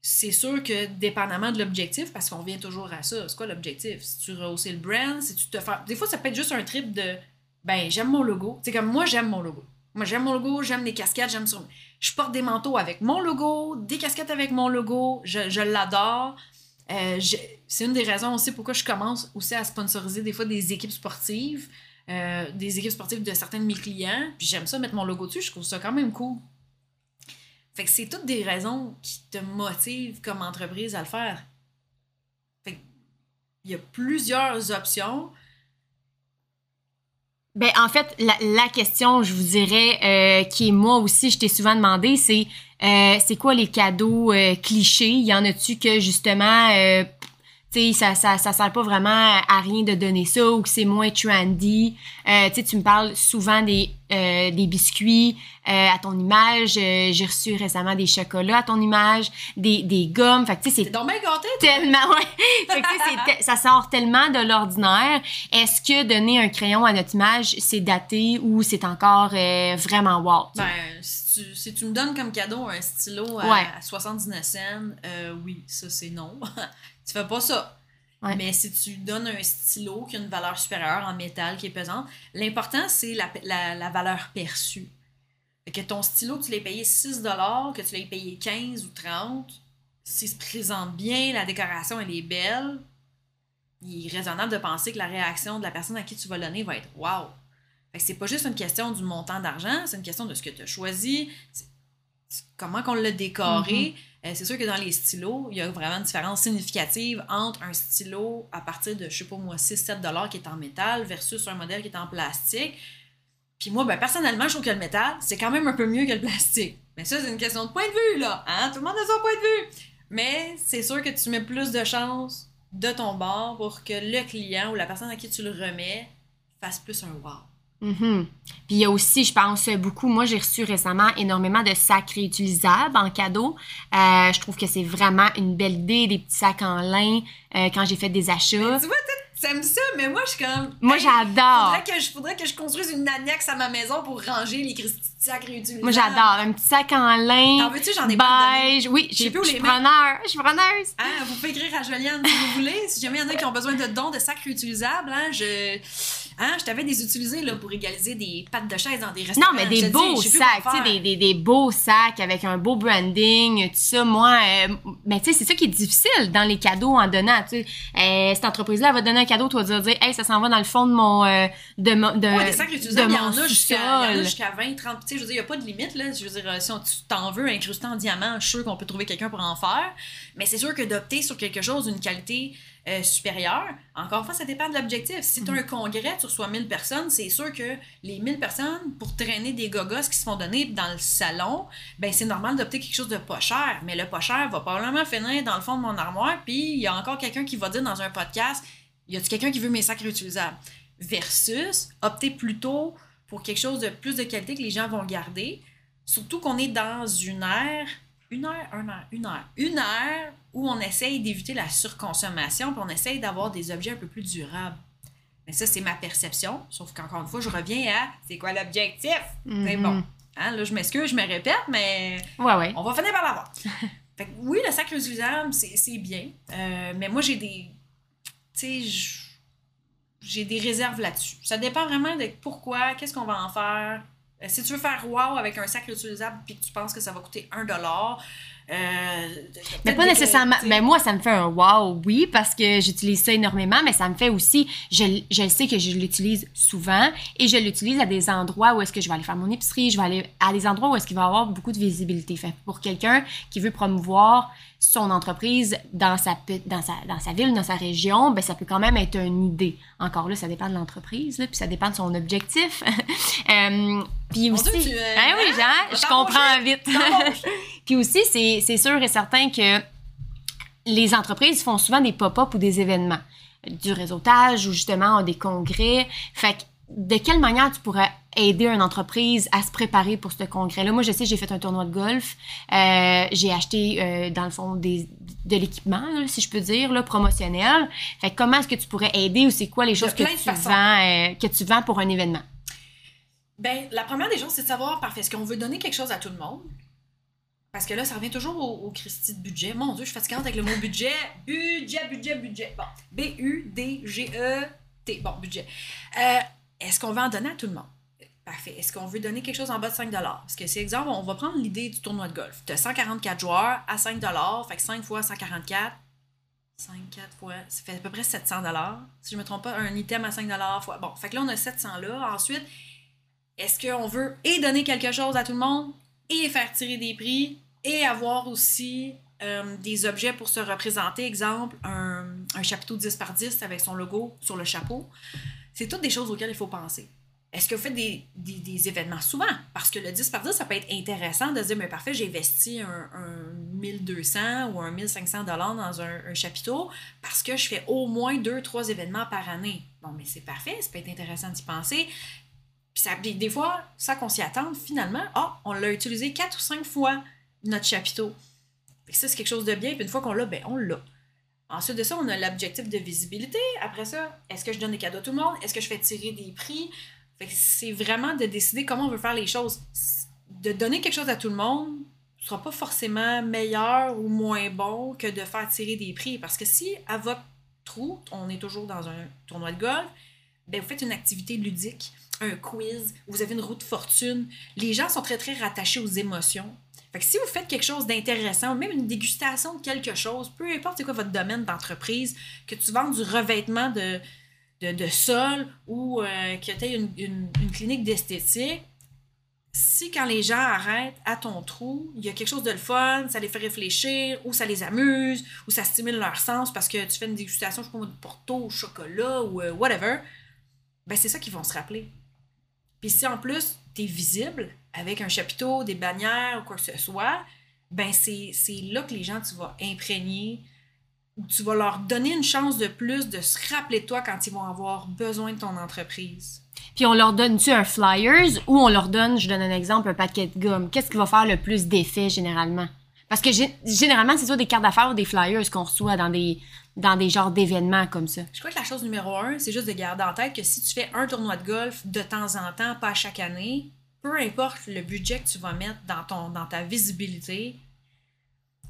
C'est sûr que dépendamment de l'objectif, parce qu'on vient toujours à ça, c'est quoi l'objectif? Si tu rehausser le brand, si tu te fais. Des fois, ça peut être juste un trip de ben, j'aime mon logo. C'est comme moi, j'aime mon logo. Moi, j'aime mon logo, j'aime les casquettes, j'aime sur. Je porte des manteaux avec mon logo, des casquettes avec mon logo, je, l'adore. Euh, c'est une des raisons aussi pourquoi je commence aussi à sponsoriser des fois des équipes sportives, euh, des équipes sportives de certains de mes clients. Puis j'aime ça mettre mon logo dessus, je trouve ça quand même cool. Fait que c'est toutes des raisons qui te motivent comme entreprise à le faire. Fait que il y a plusieurs options. Ben, en fait, la, la question, je vous dirais, euh, qui est moi aussi, je t'ai souvent demandé, c'est euh, c'est quoi les cadeaux euh, clichés? Y en a-tu que justement, euh, tu sais, ça, ça, ça sert pas vraiment à rien de donner ça ou que c'est moins trendy? Euh, tu sais, tu me parles souvent des, euh, des biscuits euh, à ton image. Euh, J'ai reçu récemment des chocolats à ton image, des, des gommes. Fait que tu sais, c'est tellement ouais. Fait que, ça sort tellement de l'ordinaire. Est-ce que donner un crayon à notre image, c'est daté ou c'est encore vraiment wow? Ben, si tu, si tu me donnes comme cadeau un stylo à, Ouais. à 79 cents, oui, ça c'est non. <laughs> tu fais pas ça. Ouais. Mais si tu donnes un stylo qui a une valeur supérieure en métal, qui est pesante, l'important c'est la, la, la valeur perçue. Fait que ton stylo, tu l'as payé 6 que tu l'aies payé 15 ou 30, s'il se présente bien, la décoration elle est belle, il est raisonnable de penser que la réaction de la personne à qui tu vas le donner va être wow. Fait que c'est pas juste une question du montant d'argent, c'est une question de ce que tu as choisi, comment qu'on l'a décoré. Euh, c'est sûr que dans les stylos, il y a vraiment une différence significative entre un stylo à partir de, je sais pas moi, 6-7 dollars qui est en métal versus un modèle qui est en plastique. Puis moi, ben, personnellement, je trouve que le métal, c'est quand même un peu mieux que le plastique. Mais ça, c'est une question de point de vue, là. Hein? Tout le monde a son point de vue. Mais c'est sûr que tu mets plus de chances de ton bord pour que le client ou la personne à qui tu le remets fasse plus un wow. Mhm. Puis il y a aussi, je pense, beaucoup, moi j'ai reçu récemment énormément de sacs réutilisables en cadeau. Euh, je trouve que c'est vraiment une belle idée, des petits sacs en lin euh, quand j'ai fait des achats. Tu vois, t'aimes ça, mais moi, je suis comme. Moi Hey, j'adore. Faudrait que, je, faudrait que je construise une annexe à ma maison pour ranger les Christy sacs réutilisables. Moi j'adore. Un petit sac en lin. T'en veux-tu? J'en ai pas beige. Oui, Je sais j'ai- plus où je suis preneur. Je suis preneuse. Hein, vous pouvez écrire à Joliane si vous voulez. Si jamais il y en a qui ont besoin de dons de sacs réutilisables, hein, je, hein, je t'avais des utilisés là, pour égaliser des pattes de chaise dans des restaurants. Non, mais des dis, beaux sacs, tu sais, des, des, des beaux sacs avec un beau branding, tout ça. Moi, euh, mais tu sais, c'est ça qui est difficile dans les cadeaux en donnant. Tu sais, Euh, cette entreprise-là, elle va te donner un cadeau, tu vas dire, hey, ça s'en va dans le fond de mon. euh, de, mon- de, Ouais, des sacs de réutilisables, il y en a jusqu'à jusqu'à 20, 30. Tu sais, je veux dire, il n'y a pas de limite, là. Je veux dire, euh, si on- tu t'en veux incrusté en diamant, je suis sûr qu'on peut trouver quelqu'un pour en faire. Mais c'est sûr que d'opter sur quelque chose d'une qualité euh, supérieure, encore une fois, ça dépend de l'objectif. Si tu as un congrès, tu reçois 1000 personnes, c'est sûr que les 1000 personnes, pour traîner des gogos qui se font donner dans le salon, ben c'est normal d'opter quelque chose de pas cher. Mais le pas cher va probablement finir dans le fond de mon armoire, puis il y a encore quelqu'un qui va dire dans un podcast y a-tu quelqu'un qui veut mes sacs réutilisables Versus opter plutôt pour quelque chose de plus de qualité que les gens vont garder. Surtout qu'on est dans une ère, une heure, un heure, une heure, une heure où on essaye d'éviter la surconsommation, puis on essaye d'avoir des objets un peu plus durables. Mais ça, c'est ma perception. Sauf qu'encore une fois, je reviens à c'est quoi l'objectif? C'est Mhm. bon. Hein, là, je m'excuse, je me répète, mais Ouais, ouais. on va finir par l'avoir. <laughs> fait que oui, le sac réutilisable, c'est c'est bien. Euh, mais moi, j'ai des. Tu sais, j'ai des réserves là-dessus. Ça dépend vraiment de pourquoi, qu'est-ce qu'on va en faire. Euh, si tu veux faire wow avec un sac réutilisable puis que tu penses que ça va coûter un dollar, euh, Mais peut-être pas des- nécessairement. Mais moi, ça me fait un wow, oui, parce que j'utilise ça énormément, mais ça me fait aussi, je, je sais que je l'utilise souvent et je l'utilise à des endroits où est-ce que je vais aller faire mon épicerie, je vais aller à des endroits où est-ce qu'il va y avoir beaucoup de visibilité. Fait pour quelqu'un qui veut promouvoir son entreprise dans sa, dans sa, dans sa ville, dans sa région, ben ça peut quand même être une idée. Encore là, ça dépend de l'entreprise, puis ça dépend de son objectif. <laughs> Euh, puis aussi, Dieu, tu, euh, Ah oui, hein? Jean, je comprends vite. <laughs> Puis aussi, c'est sûr et certain que les entreprises font souvent des pop-up ou des événements, du réseautage ou justement des congrès. Fait que de quelle manière tu pourrais aider une entreprise à se préparer pour ce congrès-là? Moi, je sais, j'ai fait un tournoi de golf. Euh, j'ai acheté, euh, dans le fond, des, de l'équipement, si je peux dire, là, promotionnel. Fait que comment est-ce que tu pourrais aider ou c'est quoi les choses que tu, vends, euh, que tu vends pour un événement? Ben, la première des choses, c'est de savoir, parfait, est-ce qu'on veut donner quelque chose à tout le monde? Parce que là, ça revient toujours au, au Christy de budget. Mon Dieu, je suis fatiguante avec le mot budget. Budget, budget, budget. Bon, B-U-D-G-E-T. Bon, budget. Euh, est-ce qu'on veut en donner à tout le monde? Parfait. Est-ce qu'on veut donner quelque chose en bas de 5 Parce que c'est exemple, on va prendre l'idée du tournoi de golf. Tu as 144 joueurs à 5 fait que 5 fois 144. 5, 4 fois, ça fait à peu près 700 Si je ne me trompe pas, un item à 5 fois. Bon, fait que là, on a 700 là. Ensuite, est-ce qu'on veut et donner quelque chose à tout le monde et faire tirer des prix et avoir aussi euh, des objets pour se représenter? Exemple, un, chapiteau 10 par 10 avec son logo sur le chapeau. C'est toutes des choses auxquelles il faut penser. Est-ce que vous faites des, des, événements? Souvent? Parce que le 10 par 10, ça peut être intéressant de se dire, mais parfait, j'ai investi un, un 1200 ou un 1500 dollars dans un, chapiteau parce que je fais au moins deux, trois événements par année. Bon, mais c'est parfait, ça peut être intéressant d'y penser. Puis ça, des, fois, sans qu'on s'y attende, finalement, ah, on l'a utilisé quatre ou cinq fois, notre chapiteau. Que ça, c'est quelque chose de bien. Puis une fois qu'on l'a, ben on l'a. Ensuite de ça, on a l'objectif de visibilité. Après ça, est-ce que je donne des cadeaux à tout le monde? Est-ce que je fais tirer des prix? C'est vraiment de décider comment on veut faire les choses. De donner quelque chose à tout le monde ne sera pas forcément meilleur ou moins bon que de faire tirer des prix. Parce que si à votre trou, on est toujours dans un tournoi de golf, ben vous faites une activité ludique, un quiz, vous avez une roue de fortune. Les gens sont très, très rattachés aux émotions. Si vous faites quelque chose d'intéressant, même une dégustation de quelque chose, peu importe c'est quoi votre domaine d'entreprise, que tu vends du revêtement de, de, sol ou euh, que tu aies une, une, une clinique d'esthétique, si quand les gens arrêtent à ton trou, il y a quelque chose de le fun, ça les fait réfléchir, ou ça les amuse, ou ça stimule leur sens parce que tu fais une dégustation, je sais pas, de porto au chocolat ou euh, whatever, ben c'est ça qu'ils vont se rappeler. Puis si en plus, tu es visible avec un chapiteau, des bannières ou quoi que ce soit, ben c'est là que les gens, tu vas imprégner, tu vas leur donner une chance de plus de se rappeler de toi quand ils vont avoir besoin de ton entreprise. Puis on leur donne-tu un flyers ou on leur donne, je donne un exemple, un paquet de gomme? Qu'est-ce qui va faire le plus d'effet généralement? Parce que généralement, c'est soit des cartes d'affaires ou des flyers qu'on reçoit dans des, dans des genres d'événements comme ça. Je crois que la chose numéro un, c'est juste de garder en tête que si tu fais un tournoi de golf de temps en temps, pas chaque année, peu importe le budget que tu vas mettre dans, ton, dans ta visibilité,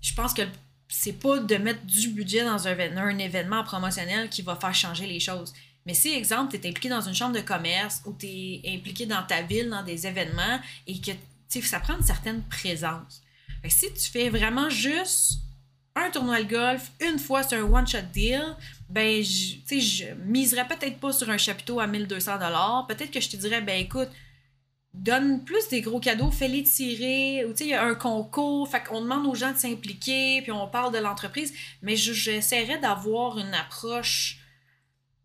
je pense que c'est pas de mettre du budget dans un, événement promotionnel qui va faire changer les choses. Mais si, exemple, tu es impliqué dans une chambre de commerce ou tu es impliqué dans ta ville, dans des événements, et que ça prend une certaine présence. si tu fais vraiment juste un tournoi de golf, une fois c'est un one-shot deal, ben, je, je miserais peut-être pas sur un chapiteau à 1200 Peut-être que je te dirais, ben écoute, donne plus des gros cadeaux, fais-les tirer, ou tu sais, il y a un concours, fait qu'on demande aux gens de s'impliquer, puis on parle de l'entreprise, mais j'essaierais d'avoir une approche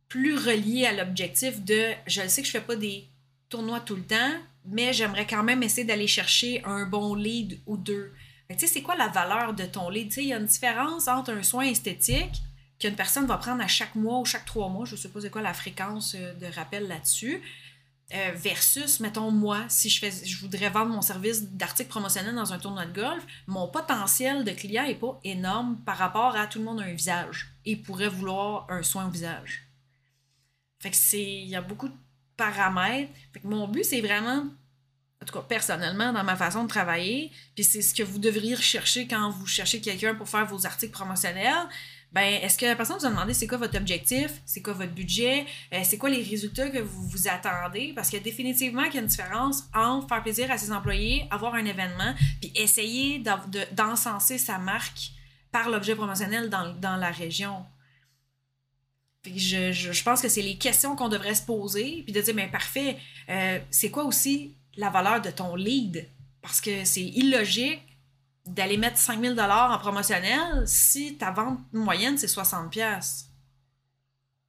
plus relié à l'objectif de je sais que je fais pas des tournois tout le temps, mais j'aimerais quand même essayer d'aller chercher un bon lead ou deux. Tu sais, c'est quoi la valeur de ton lead? Tu sais, il y a une différence entre un soin esthétique qu'une personne va prendre à chaque mois ou chaque trois mois, je sais pas c'est quoi la fréquence euh, de rappel là-dessus, euh, versus, mettons, moi, si je, fais, je voudrais vendre mon service d'article promotionnel dans un tournoi de golf, mon potentiel de client est pas énorme par rapport à tout le monde a un visage et pourrait vouloir un soin au visage. Fait que c'est. Il y a beaucoup de paramètres. Fait que mon but, c'est vraiment, en tout cas personnellement, dans ma façon de travailler, puis c'est ce que vous devriez rechercher quand vous cherchez quelqu'un pour faire vos articles promotionnels. Ben, est-ce que la personne vous a demandé c'est quoi votre objectif, c'est quoi votre budget, euh, c'est quoi les résultats que vous vous attendez? Parce a définitivement qu'il y a une différence entre faire plaisir à ses employés, avoir un événement, puis essayer d'encenser sa marque par l'objet promotionnel dans, la région je, je, pense que c'est les questions qu'on devrait se poser, puis de dire, mais ben, parfait, euh, c'est quoi aussi la valeur de ton lead? Parce que c'est illogique d'aller mettre 5000 dollars en promotionnel si ta vente moyenne, c'est 60 pièces.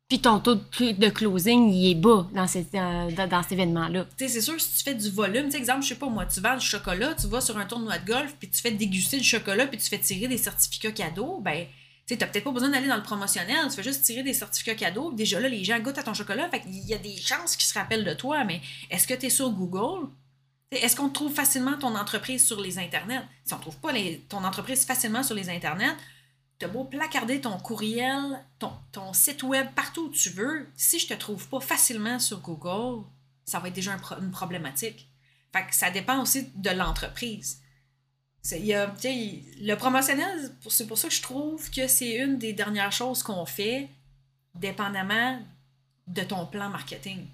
Puis ton taux de closing, il est bas dans, cet, euh, dans, cet événement-là. Tu sais, c'est sûr, si tu fais du volume, tu sais, exemple, je sais pas moi, tu vends du chocolat, tu vas sur un tournoi de golf, puis tu fais déguster du chocolat, puis tu fais tirer des certificats cadeaux, ben tu n'as peut-être pas besoin d'aller dans le promotionnel, tu fais juste tirer des certificats cadeaux. Déjà là, les gens goûtent à ton chocolat, fait qu'il y a des chances qu'ils se rappellent de toi, mais est-ce que tu es sur Google? Est-ce qu'on trouve facilement ton entreprise sur les internets? Si on ne trouve pas ton entreprise facilement sur les internets, tu as beau placarder ton courriel, ton, site web partout où tu veux, si je te trouve pas facilement sur Google, ça va être déjà une problématique. Fait ça dépend aussi de l'entreprise. Y le promotionnel, c'est pour ça que je trouve que c'est une des dernières choses qu'on fait, dépendamment de ton plan marketing.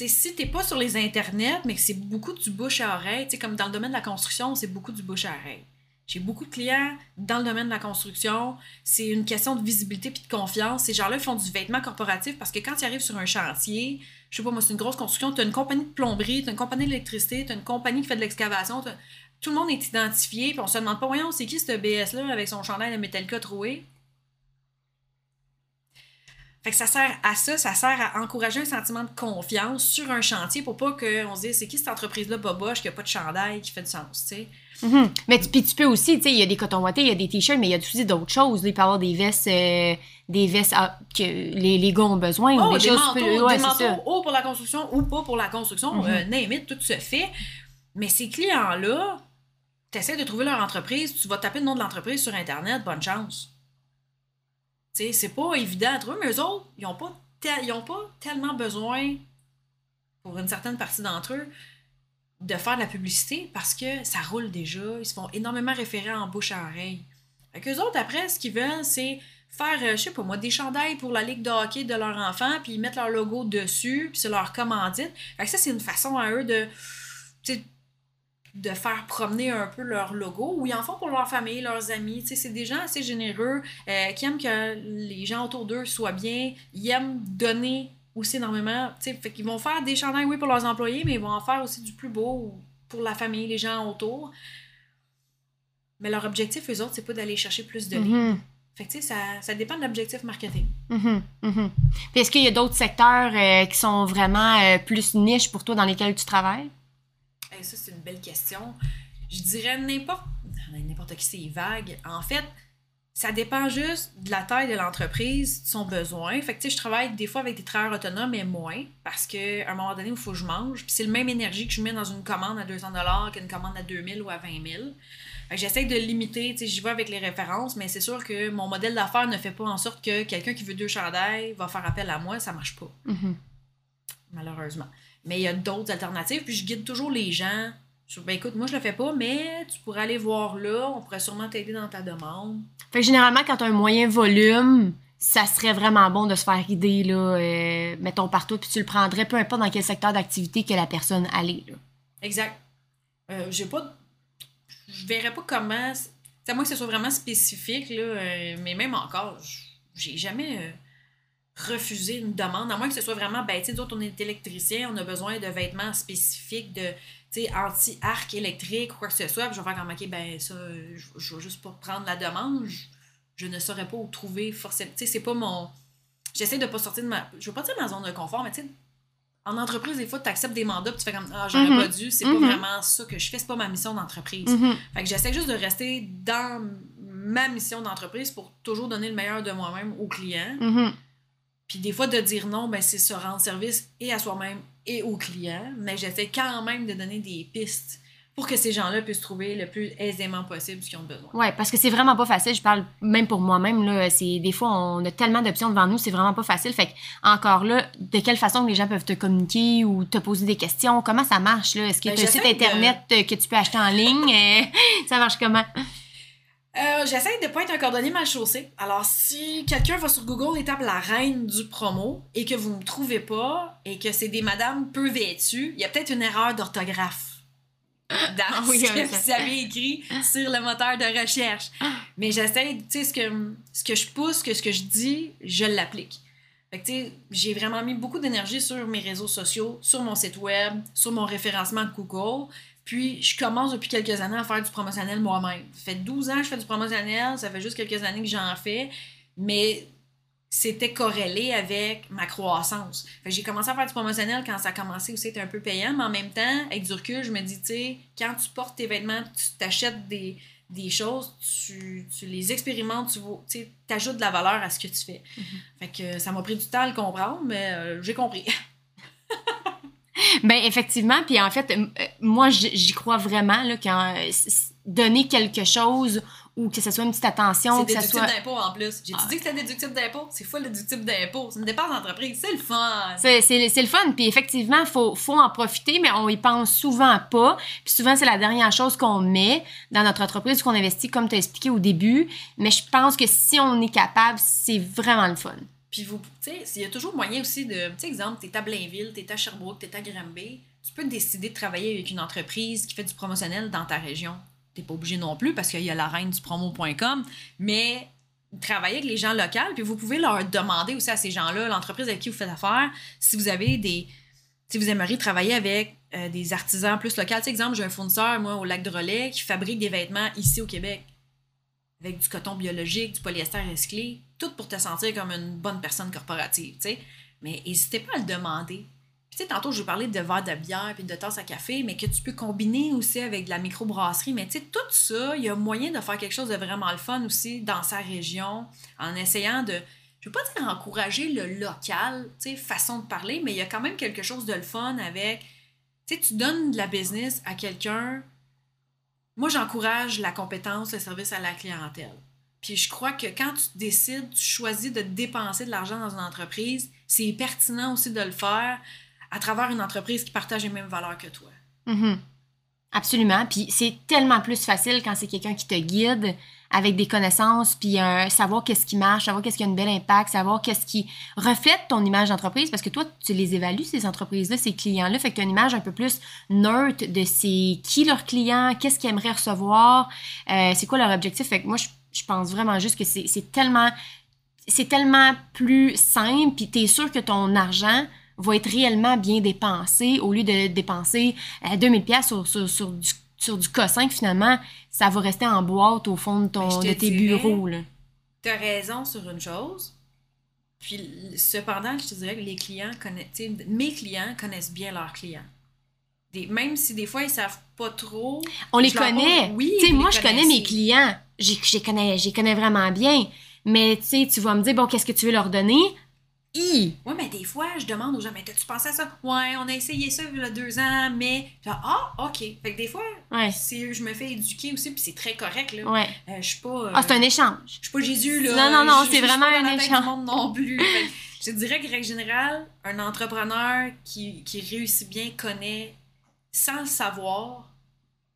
T'sais, si tu n'es pas sur les internets, mais que c'est beaucoup du bouche à oreille, comme dans le domaine de la construction, c'est beaucoup du bouche à oreille. J'ai beaucoup de clients dans le domaine de la construction. C'est une question de visibilité et de confiance. Ces gens-là font du vêtement corporatif parce que quand ils arrivent sur un chantier, je sais pas moi, c'est une grosse construction, tu as une compagnie de plomberie, tu une compagnie d'électricité, tu une compagnie qui fait de l'excavation, tout le monde est identifié, puis on se demande pas, voyons, c'est qui ce BS-là avec son chandail de Metallica troué? Fait que ça sert à ça, ça sert à encourager un sentiment de confiance sur un chantier pour pas qu'on se dise c'est qui cette entreprise-là boboche qui a pas de chandail qui fait du sens, tu sais? Mm-hmm. Mais puis tu peux aussi, tu sais, il y a des cotons wattés, il y a des t-shirts, mais il y a aussi d'autres choses. Il peut y avoir des vestes, euh, des vestes ah, que les, les gars ont besoin. Oh, des, manteaux, des manteaux haut pour la construction ou pas pour la construction. Mm tout se fait. Mais ces clients-là, tu essaies de trouver leur entreprise, tu vas taper le nom de l'entreprise sur Internet, bonne chance. C'est pas évident à trouver, mais eux autres, ils n'ont pas, pas tellement besoin, pour une certaine partie d'entre eux, de faire de la publicité parce que ça roule déjà. Ils se font énormément référer en bouche à oreille. Fait autres, après, ce qu'ils veulent, c'est faire, euh, je sais pas moi, des chandails pour la ligue de hockey de leur enfant, puis ils mettent leur logo dessus, puis c'est leur commandite. Fait que ça, c'est une façon à eux de de faire promener un peu leur logo ou ils en font pour leur famille, leurs amis. C'est des gens assez généreux euh, qui aiment que les gens autour d'eux soient bien. Ils aiment donner aussi énormément. Fait qu'ils vont faire des chandails, oui, pour leurs employés, mais ils vont en faire aussi du plus beau pour la famille, les gens autour. Mais leur objectif, eux autres, c'est pas d'aller chercher plus de. Fait que, tu sais, ça, ça dépend de l'objectif marketing. Mhm, mhm. Puis est-ce qu'il y a d'autres secteurs euh, qui sont vraiment euh, plus niches pour toi dans lesquels tu travailles? Hey, ça, c'est une belle question. Je dirais n'importe. N'importe qui, c'est vague. En fait, ça dépend juste de la taille de l'entreprise, de son besoin. Fait que, tu sais, je travaille des fois avec des travailleurs autonomes, mais moins, parce qu'à un moment donné, il faut que je mange. Puis c'est le même énergie que je mets dans une commande à 200 qu'une commande à 2000 ou à 20 000. Fait que j'essaie de limiter, tu sais, j'y vais avec les références, mais c'est sûr que mon modèle d'affaires ne fait pas en sorte que quelqu'un qui veut deux chandails va faire appel à moi, ça marche pas Mhm. malheureusement. Mais il y a d'autres alternatives, puis je guide toujours les gens sur, ben écoute, moi je le fais pas, mais tu pourrais aller voir là, on pourrait sûrement t'aider dans ta demande. Fait que généralement, quand tu as un moyen volume, ça serait vraiment bon de se faire idée, là, euh, mettons partout, puis tu le prendrais, peu importe dans quel secteur d'activité que la personne allait. Là. Exact. Euh, j'ai pas. Je verrais pas comment. C'est à moins que ce soit vraiment spécifique, là, euh, mais même encore, j'ai jamais refusé une demande, à moins que ce soit vraiment, ben, tu sais, nous autres, on est électricien, on a besoin de vêtements spécifiques, de, tu sais, anti-arc électrique ou quoi que ce soit, puis je vais faire comme, ok, ben, ça, je, je vais juste pas prendre la demande, je, je ne saurais pas où trouver forcément. Tu sais, c'est pas mon. J'essaie de pas sortir de ma. Je veux pas dire ma zone de confort, mais tu sais, en entreprise, des fois, tu acceptes des mandats, puis tu fais comme, ah, j'aurais Mhm. pas dû, c'est pas vraiment ça que je fais, c'est pas ma mission d'entreprise. Mhm. Fait que j'essaie juste de rester dans ma mission d'entreprise pour toujours donner le meilleur de moi-même aux clients. Puis des fois, de dire non, ben, c'est se rendre service et à soi-même et aux clients. Mais j'essaie quand même de donner des pistes pour que ces gens-là puissent trouver le plus aisément possible ce qu'ils ont besoin. Ouais, parce que c'est vraiment pas facile. Je parle même pour moi-même. Là, c'est des fois on a tellement d'options devant nous, c'est vraiment pas facile. Fait que encore là, de quelle façon les gens peuvent te communiquer ou te poser des questions? Comment ça marche là? Est-ce que Ben, tu as un site de- internet euh, que tu peux acheter en ligne? Euh, <laughs> Ça marche comment? Euh, J'essaie de pas être un cordonnier mal chaussé. Alors, si quelqu'un va sur Google et tape la reine du promo et que vous me trouvez pas et que c'est des madames peu vêtues, il y a peut-être une erreur d'orthographe dans Ah oui, ce que vous avez écrit sur le moteur de recherche. Mais j'essaie, tu sais, ce que, ce que je pousse, que ce que je dis, je l'applique. Fait que, tu sais, j'ai vraiment mis beaucoup d'énergie sur mes réseaux sociaux, sur mon site web, sur mon référencement Google. Puis, je commence depuis quelques années à faire du promotionnel moi-même. Ça fait 12 ans que je fais du promotionnel, ça fait juste quelques années que j'en fais, mais c'était corrélé avec ma croissance. J'ai commencé à faire du promotionnel quand ça a commencé aussi à être un peu payant, mais en même temps, avec du recul, je me dis, tu sais, quand tu portes tes vêtements, tu t'achètes des, des choses, tu, tu les expérimentes, tu t'ajoutes de la valeur à ce que tu fais. Fait que ça m'a pris du temps à le comprendre, mais euh, j'ai compris. <laughs> <laughs> Ben effectivement, puis en fait, euh, moi j'y crois vraiment là quand euh, donner quelque chose ou que ce soit une petite attention, C'est que ce déductible soit d'impôt en plus. J'ai Ah. dit que c'était déductible d'impôt? C'est full déductible d'impôt. C'est une dépense d'entreprise. C'est le fun. C'est, le fun. Puis effectivement, il faut, faut en profiter, mais on y pense souvent pas. Puis souvent, c'est la dernière chose qu'on met dans notre entreprise ou qu'on investit, comme tu as expliqué au début. Mais je pense que si on est capable, c'est vraiment le fun. Puis vous, tu sais, il y a toujours moyen aussi de, tu sais, exemple, t'es à Blainville, t'es à Sherbrooke, t'es à Granby. Tu peux décider de travailler avec une entreprise qui fait du promotionnel dans ta région. T'es pas obligé non plus parce qu'il y a la reine du promo.com, mais travailler avec les gens locaux, puis vous pouvez leur demander aussi à ces gens-là, l'entreprise avec qui vous faites affaire, si vous avez des. Si vous aimeriez travailler avec euh, des artisans plus locaux. Tu sais, exemple, j'ai un fournisseur, moi, au lac de Relais, qui fabrique des vêtements ici au Québec. Avec du coton biologique, du polyester recyclé, tout pour te sentir comme une bonne personne corporative, tu sais. Mais n'hésitez pas à le demander. Tu sais, tantôt, je vous parlais de verre de bière puis de tasse à café, mais que tu peux combiner aussi avec de la microbrasserie. Mais tu sais, tout ça, il y a moyen de faire quelque chose de vraiment le fun aussi dans sa région en essayant de, je veux pas dire encourager le local, tu sais, façon de parler, mais il y a quand même quelque chose de le fun avec, tu sais, tu donnes de la business à quelqu'un. Moi, j'encourage la compétence, le service à la clientèle. Puis je crois que quand tu décides, tu choisis de dépenser de l'argent dans une entreprise, c'est pertinent aussi de le faire à travers une entreprise qui partage les mêmes valeurs que toi. Mhm. Absolument. Puis c'est tellement plus facile quand c'est quelqu'un qui te guide avec des connaissances, puis euh, savoir qu'est-ce qui marche, savoir qu'est-ce qui a un bel impact, savoir qu'est-ce qui reflète ton image d'entreprise, parce que toi, tu les évalues, ces entreprises-là, ces clients-là, fait que tu as une image un peu plus neutre de c'est qui leurs clients, qu'est-ce qu'ils aimeraient recevoir, euh, c'est quoi leur objectif. Fait que moi, je, je pense vraiment juste que c'est tellement, c'est tellement plus simple, puis tu sûr que ton argent va être réellement bien dépensé au lieu de dépenser euh, 2000 pièces sur, sur, sur du sur du cossin, finalement, ça va rester en boîte au fond de, ton, je te de tes dirais- bureaux. Là. T'as raison sur une chose. Puis cependant, je te dirais que les clients connaissent, tu mes clients connaissent bien leurs clients. Des, même si des fois ils savent pas trop. On les je connaît. pose- Oui, Tu moi, les je connais mes clients. J'y j'y connais, connais vraiment bien. Mais tu tu vas me dire, bon, qu'est-ce que tu veux leur donner? Hi! Ouais, mais des fois, je demande aux gens, mais t'as-tu pensé à ça? Ouais, on a essayé ça il y a deux ans, mais. Genre, ah, ok. Fait que des fois, Ouais. je me fais éduquer aussi, puis c'est très correct, là. Ouais. Euh, je suis pas. euh, Ah, c'est un échange. Je suis pas Jésus, là. Non, non, non, c'est vraiment pas dans un la échange. du monde non plus. Fait je dirais que, règle générale, un entrepreneur qui, qui réussit bien connaît, sans le savoir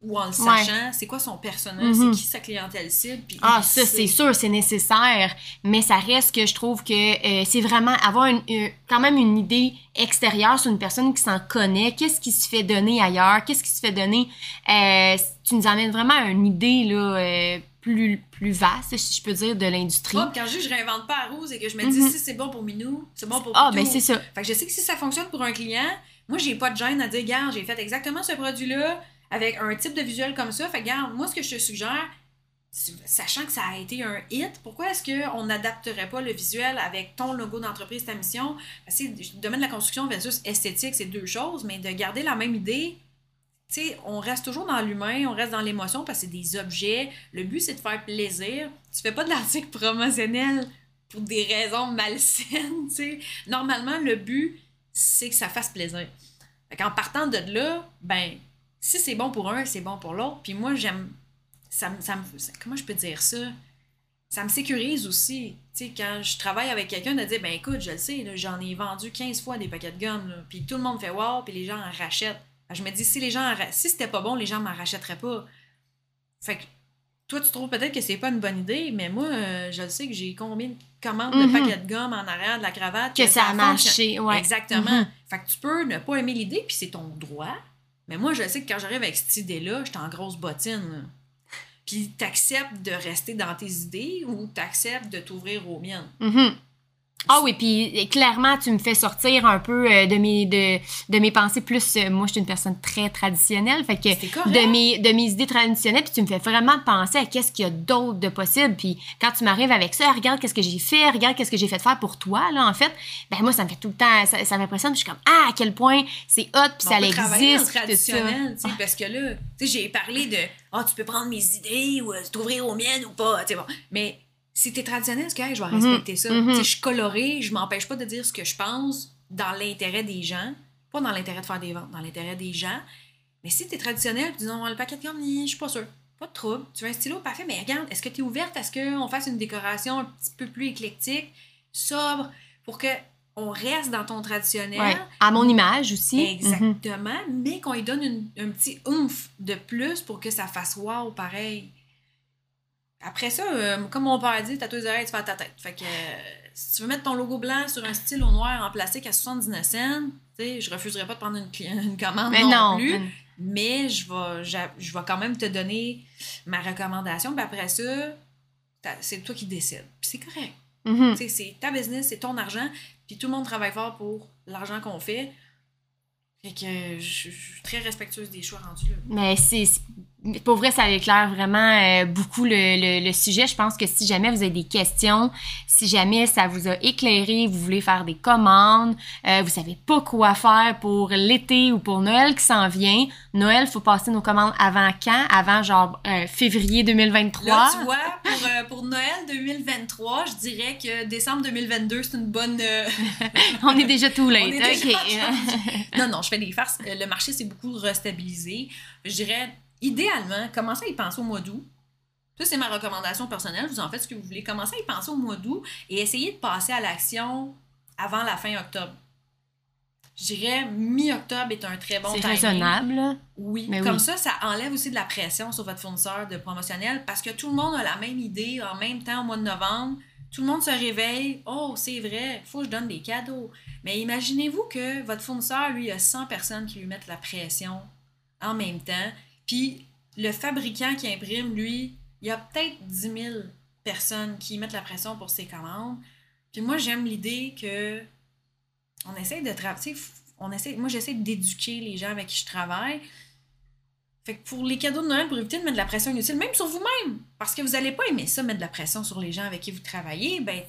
ou en le Ouais. sachant, c'est quoi son personnage, Mhm. c'est qui sa clientèle cible. puis Ah, ça, c'est sûr, c'est nécessaire. Mais ça reste que je trouve que euh, c'est vraiment avoir une, une- quand même une idée extérieure sur une personne qui s'en connaît. Qu'est-ce qui se fait donner ailleurs? Qu'est-ce qui se fait donner? Euh, tu nous amènes vraiment à une idée là, euh, plus, plus vaste, si je peux dire, de l'industrie. Oh, quand je dis je réinvente pas la roue, c'est que je me dis Mhm. si c'est bon pour Minou, c'est bon pour Ah, ben c'est ça. Fait que je sais que si ça fonctionne pour un client, moi, j'ai pas de gêne à dire, regarde, j'ai fait exactement ce produit-là avec un type de visuel comme ça. Fait regarde, moi, ce que je te suggère, sachant que ça a été un hit, pourquoi est-ce qu'on n'adapterait pas le visuel avec ton logo d'entreprise, ta mission? Parce le domaine de la construction versus esthétique, c'est deux choses, mais de garder la même idée, tu sais, on reste toujours dans l'humain, on reste dans l'émotion parce que c'est des objets. Le but, c'est de faire plaisir. Tu fais pas de l'article promotionnel pour des raisons malsaines, <laughs> tu sais. Normalement, le but, c'est que ça fasse plaisir. Fait qu'en partant de là, ben, si c'est bon pour un, c'est bon pour l'autre. Puis moi, j'aime. Ça, me- ça me- ça- comment je peux dire ça? Ça me sécurise aussi. Tu sais, quand je travaille avec quelqu'un, de dire, ben écoute, je le sais, j'en ai vendu 15 fois des paquets de gomme, là, puis tout le monde fait wow, puis les gens en rachètent. Je me dis, si les gens si c'était pas bon, les gens m'en rachèteraient pas. Fait que toi, tu trouves peut-être que c'est pas une bonne idée, mais moi, euh, je le sais que j'ai combien de commandes Mhm. de paquets de gomme en arrière de la cravate Que ça a marché, ouais. Exactement. Mhm. Fait que tu peux ne pas aimer l'idée, puis c'est ton droit. Mais moi, je sais que quand j'arrive avec cette idée-là, j'étais en grosse bottine. Puis t'acceptes de rester dans tes idées ou t'acceptes de t'ouvrir aux miennes? Mhm. Ah oui, puis clairement, tu me fais sortir un peu euh, de mes de, de mes pensées plus. euh, moi, je suis une personne très traditionnelle, fait que de mes de mes idées traditionnelles, puis tu me fais vraiment penser à qu'est-ce qu'il y a d'autre de possible. Puis quand tu m'arrives avec ça, regarde qu'est-ce que j'ai fait, regarde qu'est-ce que j'ai fait faire pour toi là. En fait, ben moi, ça me fait tout le temps, ça, ça m'impressionne. puis Je suis comme ah à quel point c'est hot, puis ça existe, traditionnel, tu sais, parce que là, tu sais, j'ai parlé de ah, tu peux prendre mes idées ou euh, t'ouvrir aux miennes ou pas, tu sais, bon. Mais si t'es traditionnel, c'est correct, je vais Mhm, respecter ça. mhm. Sais, je suis colorée, je m'empêche pas de dire ce que je pense dans l'intérêt des gens, pas dans l'intérêt de faire des ventes, dans l'intérêt des gens. Mais si t'es traditionnel, tu dis non, le paquet de gomme, je suis pas sûre. Pas de trouble. Tu veux un stylo, parfait, mais regarde, est-ce que tu es ouverte à ce qu'on fasse une décoration un petit peu plus éclectique, sobre, pour que on reste dans ton traditionnel? Ouais. À mon image aussi. Mhm. Exactement, mais qu'on lui donne une- un petit oomph de plus pour que ça fasse wow pareil. Après ça, euh, comme mon père dit, t'as deux oreilles, tu fais à ta tête. Fait que euh, si tu veux mettre ton logo blanc sur un stylo noir en plastique à 79 cents, tu sais, je refuserais pas de prendre une, <laughs> une commande Mais non, non. plus. mais- Mais je vais, je vais quand même te donner ma recommandation. Puis après ça, c'est toi qui décides. Puis c'est correct. Mhm. Sais, C'est ta business, c'est ton argent. Puis tout le monde travaille fort pour l'argent qu'on fait. Fait que je je suis très respectueuse des choix rendus là. Mais c'est. Pour vrai, ça éclaire vraiment euh, beaucoup le, le- le sujet. Je pense que si jamais vous avez des questions, si jamais ça vous a éclairé, vous voulez faire des commandes, euh, vous savez pas quoi faire pour l'été ou pour Noël qui s'en vient, Noël, faut passer nos commandes avant quand? Avant genre euh, février 2023. Là, tu vois, pour, euh, pour Noël 2023, je dirais que décembre 2022, c'est une bonne. euh, <laughs> On est déjà tout late. On est déjà <laughs> OK. non, non, je fais des farces. Euh, Le marché s'est beaucoup restabilisé. Je dirais, idéalement, commencez à y penser au mois d'août. Ça, c'est ma recommandation personnelle. Vous en faites ce que vous voulez. Commencez à y penser au mois d'août et essayez de passer à l'action avant la fin octobre. Je dirais mi-octobre est un très bon c'est timing. raisonnable. là. Oui, Mais comme oui. ça, ça enlève aussi de la pression sur votre fournisseur de promotionnel parce que tout le monde a la même idée en même temps au mois de novembre. Tout le monde se réveille. Oh, c'est vrai, faut que je donne des cadeaux. Mais imaginez-vous que votre fournisseur, lui, a 100 personnes qui lui mettent la pression en même temps. Puis le fabricant qui imprime, lui, il y a peut-être 10 000 personnes qui mettent la pression pour ses commandes. Puis moi, j'aime l'idée que on essaie de travailler. On essaie, moi, j'essaie d'éduquer les gens avec qui je travaille. Fait que pour les cadeaux de Noël, pour éviter de mettre de la pression inutile, même sur vous-même, parce que vous n'allez pas aimer ça, mettre de la pression sur les gens avec qui vous travaillez, ben,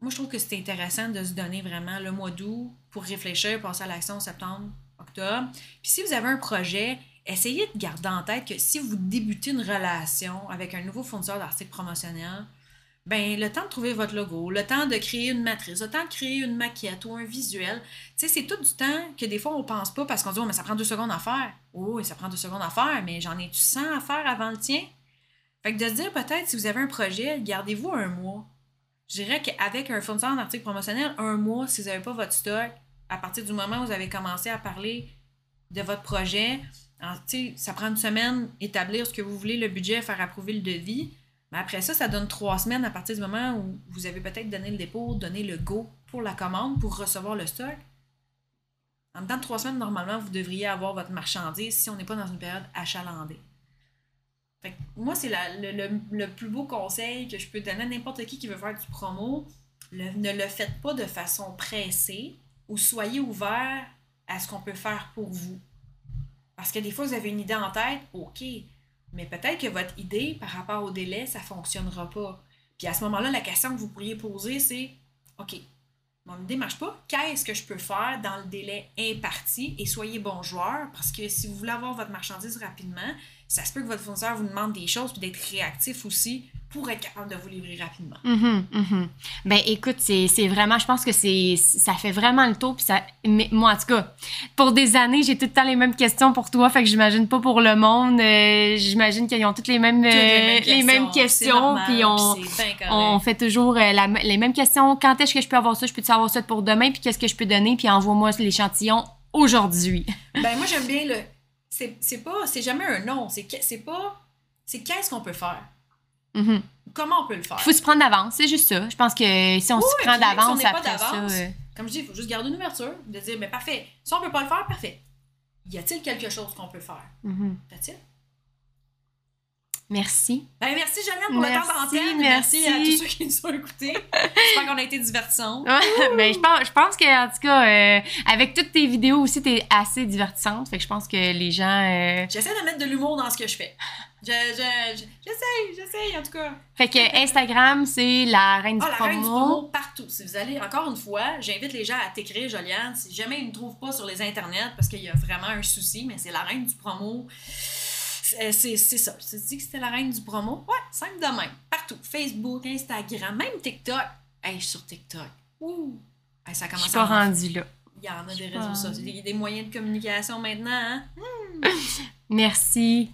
moi, je trouve que c'est intéressant de se donner vraiment le mois d'août pour réfléchir, passer à l'action septembre, octobre. Puis si vous avez un projet, essayez de garder en tête que si vous débutez une relation avec un nouveau fournisseur d'articles promotionnels, ben le temps de trouver votre logo, le temps de créer une matrice, le temps de créer une maquette ou un visuel, tu sais, c'est tout du temps que des fois on pense pas parce qu'on dit, oh, mais ça prend deux secondes à faire. Oh, oui, ça prend deux secondes à faire, mais j'en ai-tu 100 à faire avant le tien? Fait que de se dire peut-être, si vous avez un projet, gardez-vous un mois. Je dirais qu'avec un fournisseur d'articles promotionnels, un mois, si vous n'avez pas votre stock, à partir du moment où vous avez commencé à parler de votre projet, sais, ça prend une semaine, établir ce que vous voulez, le budget, faire approuver le devis. Mais après ça, ça donne trois semaines à partir du moment où vous avez peut-être donné le dépôt, donné le go pour la commande, pour recevoir le stock. En dedans de trois semaines, normalement, vous devriez avoir votre marchandise si on n'est pas dans une période achalandée. Fait que moi, c'est le, le- plus beau conseil que je peux donner à n'importe qui qui veut faire du promo. Ne le faites pas de façon pressée ou soyez ouvert à ce qu'on peut faire pour vous. Parce que des fois, vous avez une idée en tête, OK, mais peut-être que votre idée par rapport au délai, ça ne fonctionnera pas. Puis à ce moment-là, la question que vous pourriez poser, c'est OK, mon idée ne marche pas, qu'est-ce que je peux faire dans le délai imparti? Et soyez bon joueur parce que si vous voulez avoir votre marchandise rapidement, ça se peut que votre fournisseur vous demande des choses puis d'être réactif aussi pour être capable de vous livrer rapidement. Mhm, mhm. Ben écoute, c'est c'est vraiment, je pense que c'est ça fait vraiment le tour. Puis ça, mais moi en tout cas, pour des années, j'ai tout le temps les mêmes questions pour toi. Fait que j'imagine pas pour le monde. euh, j'imagine qu'ils ont toutes les mêmes, les mêmes questions. Puis on, on fait toujours euh, la- les mêmes questions. Quand est-ce que je peux avoir ça? Je peux avoir ça pour demain? Puis qu'est-ce que je peux donner? Puis envoie-moi l'échantillon aujourd'hui. Ben moi j'aime bien le c'est pas c'est jamais un non, c'est pas c'est qu'est-ce qu'on peut faire? Mhm. Comment on peut le faire? Faut se prendre d'avance, c'est juste ça. Je pense que si on Oui, se prend si d'avance pas après ça. d'avance, euh, Comme je dis, il faut juste garder une ouverture, de dire mais parfait. Si on peut pas le faire, parfait. Y a-t-il quelque chose qu'on peut faire? That's it. Merci. Ben merci Jolene pour le Merci, temps d'antenne. merci. à tous ceux qui nous ont écoutés. J'espère qu'on a été divertissants. Ouais, <laughs> ben, je pense, je pense que, en tout cas, euh, avec toutes tes vidéos aussi, t'es assez divertissante. Fait que je pense que les gens. euh, J'essaie de mettre de l'humour dans ce que je fais. Je, je, je- j'essaie, j'essaie en tout cas. Fait que Instagram, c'est la reine du Ah, la promo. reine du promo partout. Si vous allez, encore une fois, j'invite les gens à t'écrire, Joliane. Si jamais ils ne trouvent pas sur les internets, parce qu'il y a vraiment un souci, mais c'est la reine du promo. C'est c'est- ça. Je te dis que c'était la reine du promo? Ouais, simple de même. Partout. Facebook, Instagram, même TikTok. Hey, je suis sur TikTok. Ouh! Hey, ça Je commence suis pas à en- rendue là. Il y en a des réseaux sociaux. rendue. Il y a des moyens de communication maintenant, hein? <laughs> Merci.